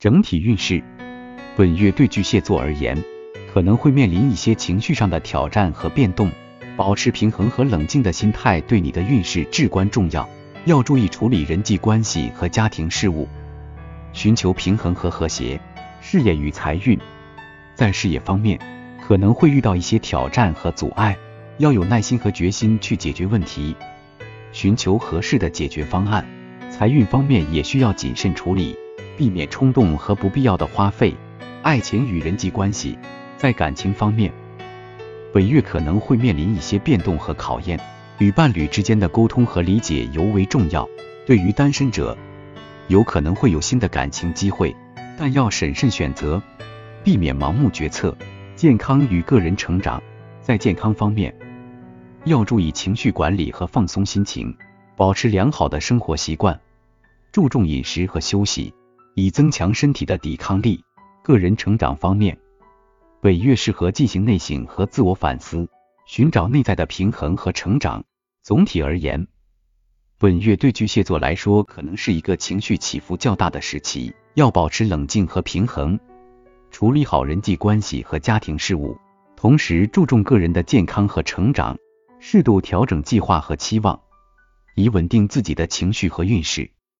整体运势，本月对巨蟹座而言，可能会面临一些情绪上的挑战和变动，保持平衡和冷静的心态对你的运势至关重要。要注意处理人际关系和家庭事务，寻求平衡和和谐。事业与财运，在事业方面可能会遇到一些挑战和阻碍，要有耐心和决心去解决问题，寻求合适的解决方案。财运方面也需要谨慎处理。避免冲动和不必要的花费。爱情与人际关系，在感情方面，本月可能会面临一些变动和考验，与伴侣之间的沟通和理解尤为重要。对于单身者，有可能会有新的感情机会，但要审慎选择，避免盲目决策。健康与个人成长，在健康方面，要注意情绪管理和放松心情，保持良好的生活习惯，注重饮食和休息。以增强身体的抵抗力。个人成长方面，本月适合进行内省和自我反思，寻找内在的平衡和成长。总体而言，本月对巨蟹座来说可能是一个情绪起伏较大的时期，要保持冷静和平衡，处理好人际关系和家庭事务，同时注重个人的健康和成长，适度调整计划和期望，以稳定自己的情绪和运势。